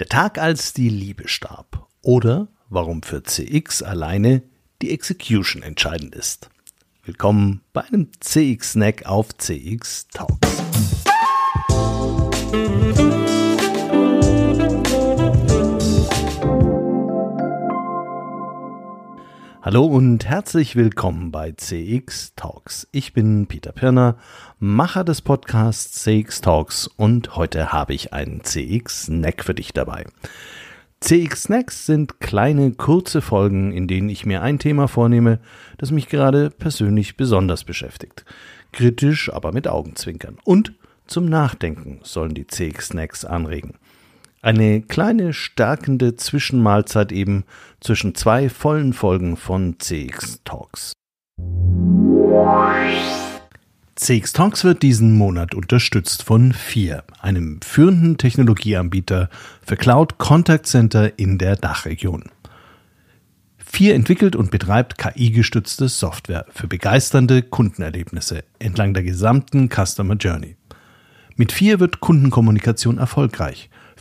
Der Tag, als die Liebe starb. Oder warum für CX alleine die Execution entscheidend ist. Willkommen bei einem CX-Snack auf CX Talks. Hallo und herzlich willkommen bei CX Talks. Ich bin Peter Pirner, Macher des Podcasts CX Talks und heute habe ich einen CX Snack für dich dabei. CX Snacks sind kleine, kurze Folgen, in denen ich mir ein Thema vornehme, das mich gerade persönlich besonders beschäftigt. Kritisch, aber mit Augenzwinkern. Und zum Nachdenken sollen die CX Snacks anregen. Eine kleine stärkende Zwischenmahlzeit eben zwischen zwei vollen Folgen von CX Talks. CX Talks wird diesen Monat unterstützt von FIR, einem führenden Technologieanbieter für Cloud Contact Center in der Dachregion. FIR entwickelt und betreibt KI-gestützte Software für begeisternde Kundenerlebnisse entlang der gesamten Customer Journey. Mit FIR wird Kundenkommunikation erfolgreich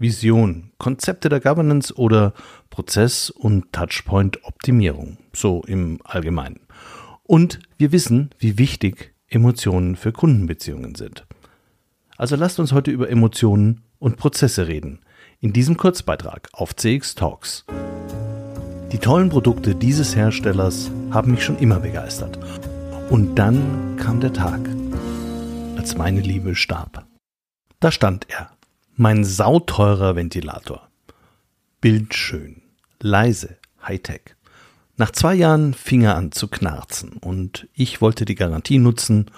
Vision, Konzepte der Governance oder Prozess- und Touchpoint-Optimierung, so im Allgemeinen. Und wir wissen, wie wichtig Emotionen für Kundenbeziehungen sind. Also lasst uns heute über Emotionen und Prozesse reden, in diesem Kurzbeitrag auf CX Talks. Die tollen Produkte dieses Herstellers haben mich schon immer begeistert. Und dann kam der Tag, als meine Liebe starb. Da stand er, mein sauteurer Ventilator. Bildschön, leise, Hightech. Nach zwei Jahren fing er an zu knarzen und ich wollte die Garantie nutzen,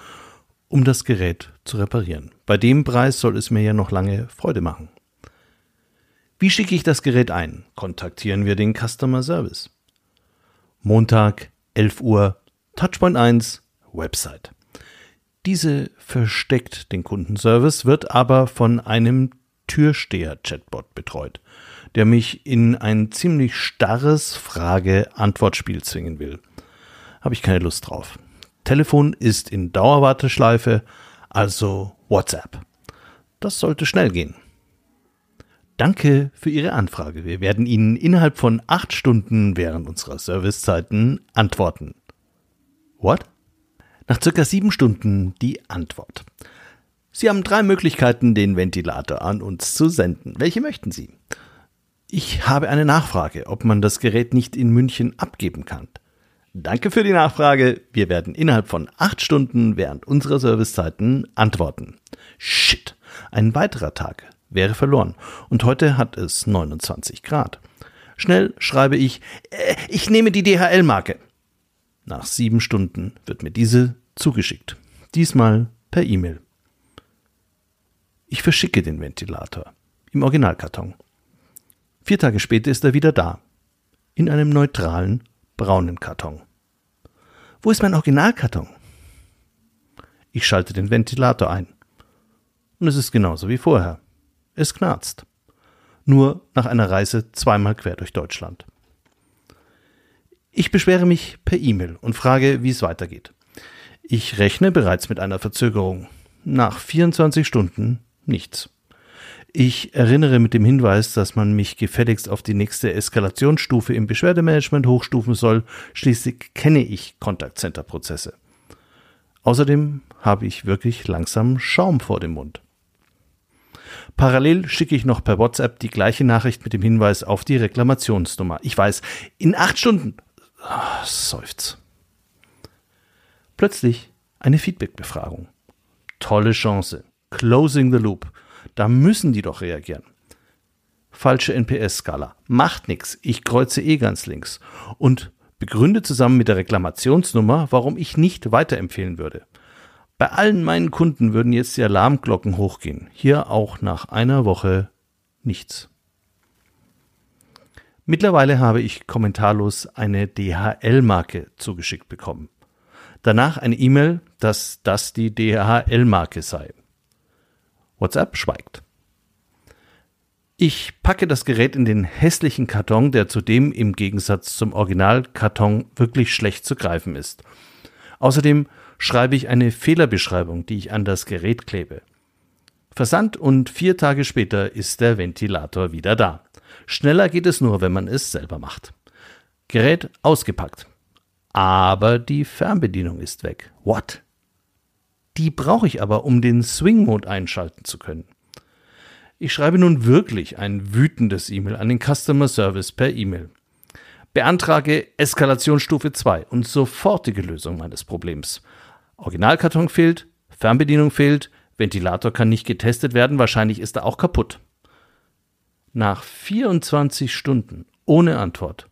um das Gerät zu reparieren. Bei dem Preis soll es mir ja noch lange Freude machen. Wie schicke ich das Gerät ein? Kontaktieren wir den Customer Service. Montag, 11 Uhr, Touchpoint 1, Website. Diese versteckt den Kundenservice, wird aber von einem Türsteher-Chatbot betreut, der mich in ein ziemlich starres Frage-Antwort-Spiel zwingen will. Habe ich keine Lust drauf. Telefon ist in Dauerwarteschleife, also WhatsApp. Das sollte schnell gehen. Danke für Ihre Anfrage. Wir werden Ihnen innerhalb von acht Stunden während unserer Servicezeiten antworten. What? Nach circa sieben Stunden die Antwort. Sie haben drei Möglichkeiten, den Ventilator an uns zu senden. Welche möchten Sie? Ich habe eine Nachfrage, ob man das Gerät nicht in München abgeben kann. Danke für die Nachfrage. Wir werden innerhalb von acht Stunden während unserer Servicezeiten antworten. Shit. Ein weiterer Tag wäre verloren. Und heute hat es 29 Grad. Schnell schreibe ich, äh, ich nehme die DHL-Marke. Nach sieben Stunden wird mir diese zugeschickt. Diesmal per E-Mail. Ich verschicke den Ventilator im Originalkarton. Vier Tage später ist er wieder da. In einem neutralen, braunen Karton. Wo ist mein Originalkarton? Ich schalte den Ventilator ein. Und es ist genauso wie vorher. Es knarzt. Nur nach einer Reise zweimal quer durch Deutschland. Ich beschwere mich per E-Mail und frage, wie es weitergeht. Ich rechne bereits mit einer Verzögerung. Nach 24 Stunden nichts. Ich erinnere mit dem Hinweis, dass man mich gefälligst auf die nächste Eskalationsstufe im Beschwerdemanagement hochstufen soll. Schließlich kenne ich Kontaktcenter-Prozesse. Außerdem habe ich wirklich langsam Schaum vor dem Mund. Parallel schicke ich noch per WhatsApp die gleiche Nachricht mit dem Hinweis auf die Reklamationsnummer. Ich weiß, in acht Stunden. Oh, seufz. Plötzlich eine Feedback-Befragung. Tolle Chance. Closing the Loop. Da müssen die doch reagieren. Falsche NPS-Skala. Macht nix. Ich kreuze eh ganz links. Und begründe zusammen mit der Reklamationsnummer, warum ich nicht weiterempfehlen würde. Bei allen meinen Kunden würden jetzt die Alarmglocken hochgehen. Hier auch nach einer Woche nichts. Mittlerweile habe ich kommentarlos eine DHL-Marke zugeschickt bekommen. Danach eine E-Mail, dass das die DHL-Marke sei. WhatsApp schweigt. Ich packe das Gerät in den hässlichen Karton, der zudem im Gegensatz zum Originalkarton wirklich schlecht zu greifen ist. Außerdem schreibe ich eine Fehlerbeschreibung, die ich an das Gerät klebe. Versand und vier Tage später ist der Ventilator wieder da. Schneller geht es nur, wenn man es selber macht. Gerät ausgepackt. Aber die Fernbedienung ist weg. What? Die brauche ich aber, um den Swing-Mode einschalten zu können. Ich schreibe nun wirklich ein wütendes E-Mail an den Customer Service per E-Mail. Beantrage Eskalationsstufe 2 und sofortige Lösung meines Problems. Originalkarton fehlt, Fernbedienung fehlt, Ventilator kann nicht getestet werden, wahrscheinlich ist er auch kaputt. Nach 24 Stunden ohne Antwort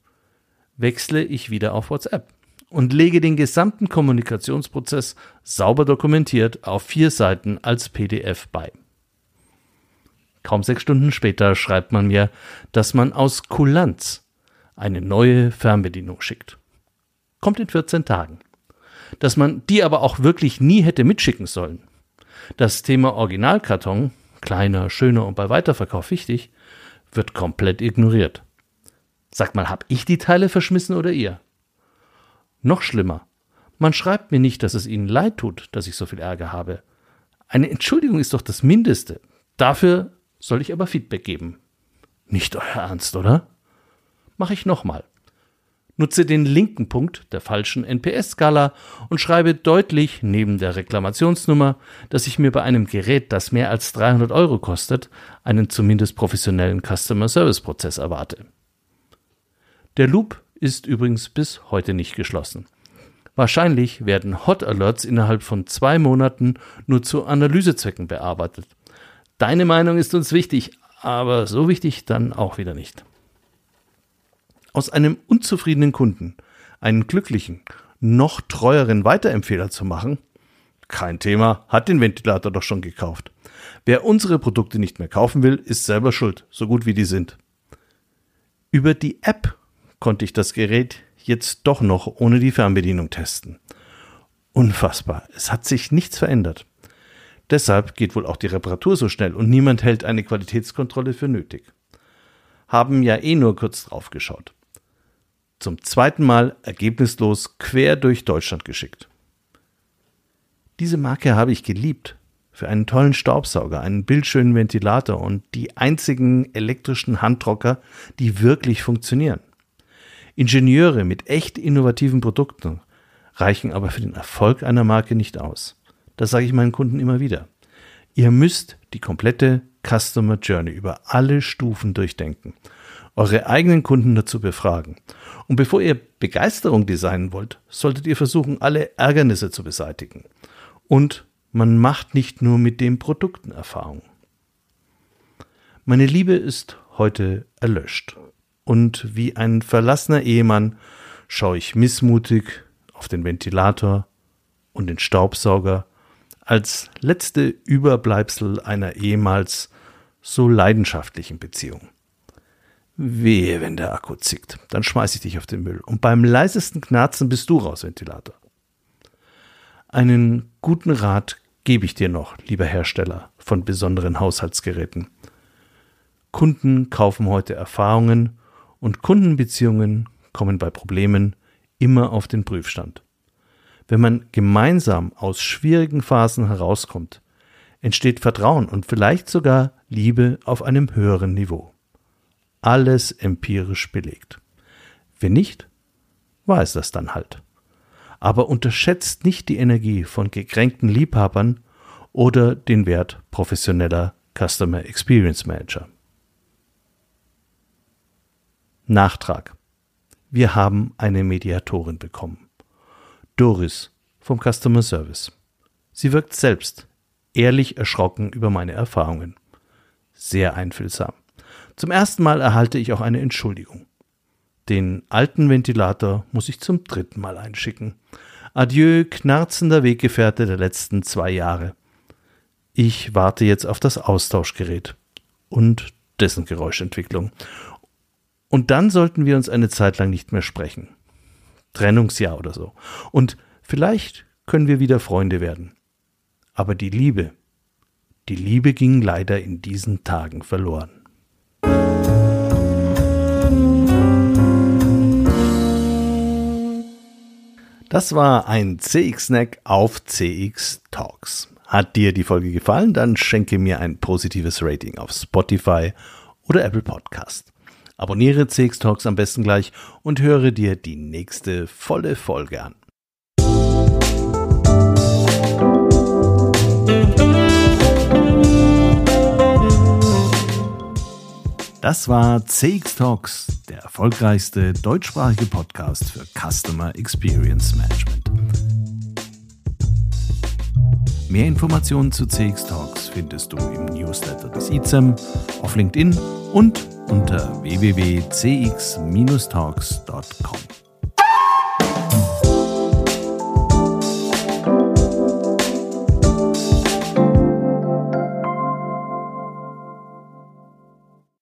wechsle ich wieder auf WhatsApp und lege den gesamten Kommunikationsprozess sauber dokumentiert auf vier Seiten als PDF bei. Kaum sechs Stunden später schreibt man mir, dass man aus Kulanz eine neue Fernbedienung schickt. Kommt in 14 Tagen. Dass man die aber auch wirklich nie hätte mitschicken sollen. Das Thema Originalkarton, kleiner, schöner und bei Weiterverkauf wichtig, wird komplett ignoriert. Sag mal, hab ich die Teile verschmissen oder ihr? Noch schlimmer. Man schreibt mir nicht, dass es Ihnen leid tut, dass ich so viel Ärger habe. Eine Entschuldigung ist doch das Mindeste. Dafür soll ich aber Feedback geben. Nicht euer Ernst, oder? Mach ich nochmal. Nutze den linken Punkt der falschen NPS-Skala und schreibe deutlich neben der Reklamationsnummer, dass ich mir bei einem Gerät, das mehr als 300 Euro kostet, einen zumindest professionellen Customer Service Prozess erwarte. Der Loop ist übrigens bis heute nicht geschlossen. Wahrscheinlich werden Hot Alerts innerhalb von zwei Monaten nur zu Analysezwecken bearbeitet. Deine Meinung ist uns wichtig, aber so wichtig dann auch wieder nicht. Aus einem unzufriedenen Kunden einen glücklichen, noch treueren Weiterempfehler zu machen? Kein Thema, hat den Ventilator doch schon gekauft. Wer unsere Produkte nicht mehr kaufen will, ist selber schuld, so gut wie die sind. Über die App konnte ich das Gerät jetzt doch noch ohne die Fernbedienung testen. Unfassbar, es hat sich nichts verändert. Deshalb geht wohl auch die Reparatur so schnell und niemand hält eine Qualitätskontrolle für nötig. Haben ja eh nur kurz drauf geschaut zum zweiten Mal ergebnislos quer durch Deutschland geschickt. Diese Marke habe ich geliebt. Für einen tollen Staubsauger, einen bildschönen Ventilator und die einzigen elektrischen Handtrocker, die wirklich funktionieren. Ingenieure mit echt innovativen Produkten reichen aber für den Erfolg einer Marke nicht aus. Das sage ich meinen Kunden immer wieder. Ihr müsst die komplette Customer Journey über alle Stufen durchdenken eure eigenen Kunden dazu befragen. Und bevor ihr Begeisterung designen wollt, solltet ihr versuchen, alle Ärgernisse zu beseitigen. Und man macht nicht nur mit den Produkten Erfahrung. Meine Liebe ist heute erlöscht. Und wie ein verlassener Ehemann schaue ich missmutig auf den Ventilator und den Staubsauger als letzte Überbleibsel einer ehemals so leidenschaftlichen Beziehung. Wehe, wenn der Akku zickt. Dann schmeiß ich dich auf den Müll. Und beim leisesten Knarzen bist du raus, Ventilator. Einen guten Rat gebe ich dir noch, lieber Hersteller von besonderen Haushaltsgeräten. Kunden kaufen heute Erfahrungen und Kundenbeziehungen kommen bei Problemen immer auf den Prüfstand. Wenn man gemeinsam aus schwierigen Phasen herauskommt, entsteht Vertrauen und vielleicht sogar Liebe auf einem höheren Niveau alles empirisch belegt. Wenn nicht, war es das dann halt. Aber unterschätzt nicht die Energie von gekränkten Liebhabern oder den Wert professioneller Customer Experience Manager. Nachtrag. Wir haben eine Mediatorin bekommen. Doris vom Customer Service. Sie wirkt selbst ehrlich erschrocken über meine Erfahrungen. Sehr einfühlsam. Zum ersten Mal erhalte ich auch eine Entschuldigung. Den alten Ventilator muss ich zum dritten Mal einschicken. Adieu, knarzender Weggefährte der letzten zwei Jahre. Ich warte jetzt auf das Austauschgerät und dessen Geräuschentwicklung. Und dann sollten wir uns eine Zeit lang nicht mehr sprechen. Trennungsjahr oder so. Und vielleicht können wir wieder Freunde werden. Aber die Liebe, die Liebe ging leider in diesen Tagen verloren. Das war ein CX-Snack auf CX Talks. Hat dir die Folge gefallen, dann schenke mir ein positives Rating auf Spotify oder Apple Podcast. Abonniere CX Talks am besten gleich und höre dir die nächste volle Folge an. Das war CX Talks, der erfolgreichste deutschsprachige Podcast für Customer Experience Management. Mehr Informationen zu CX Talks findest du im Newsletter des ICEM, auf LinkedIn und unter www.cx-talks.com.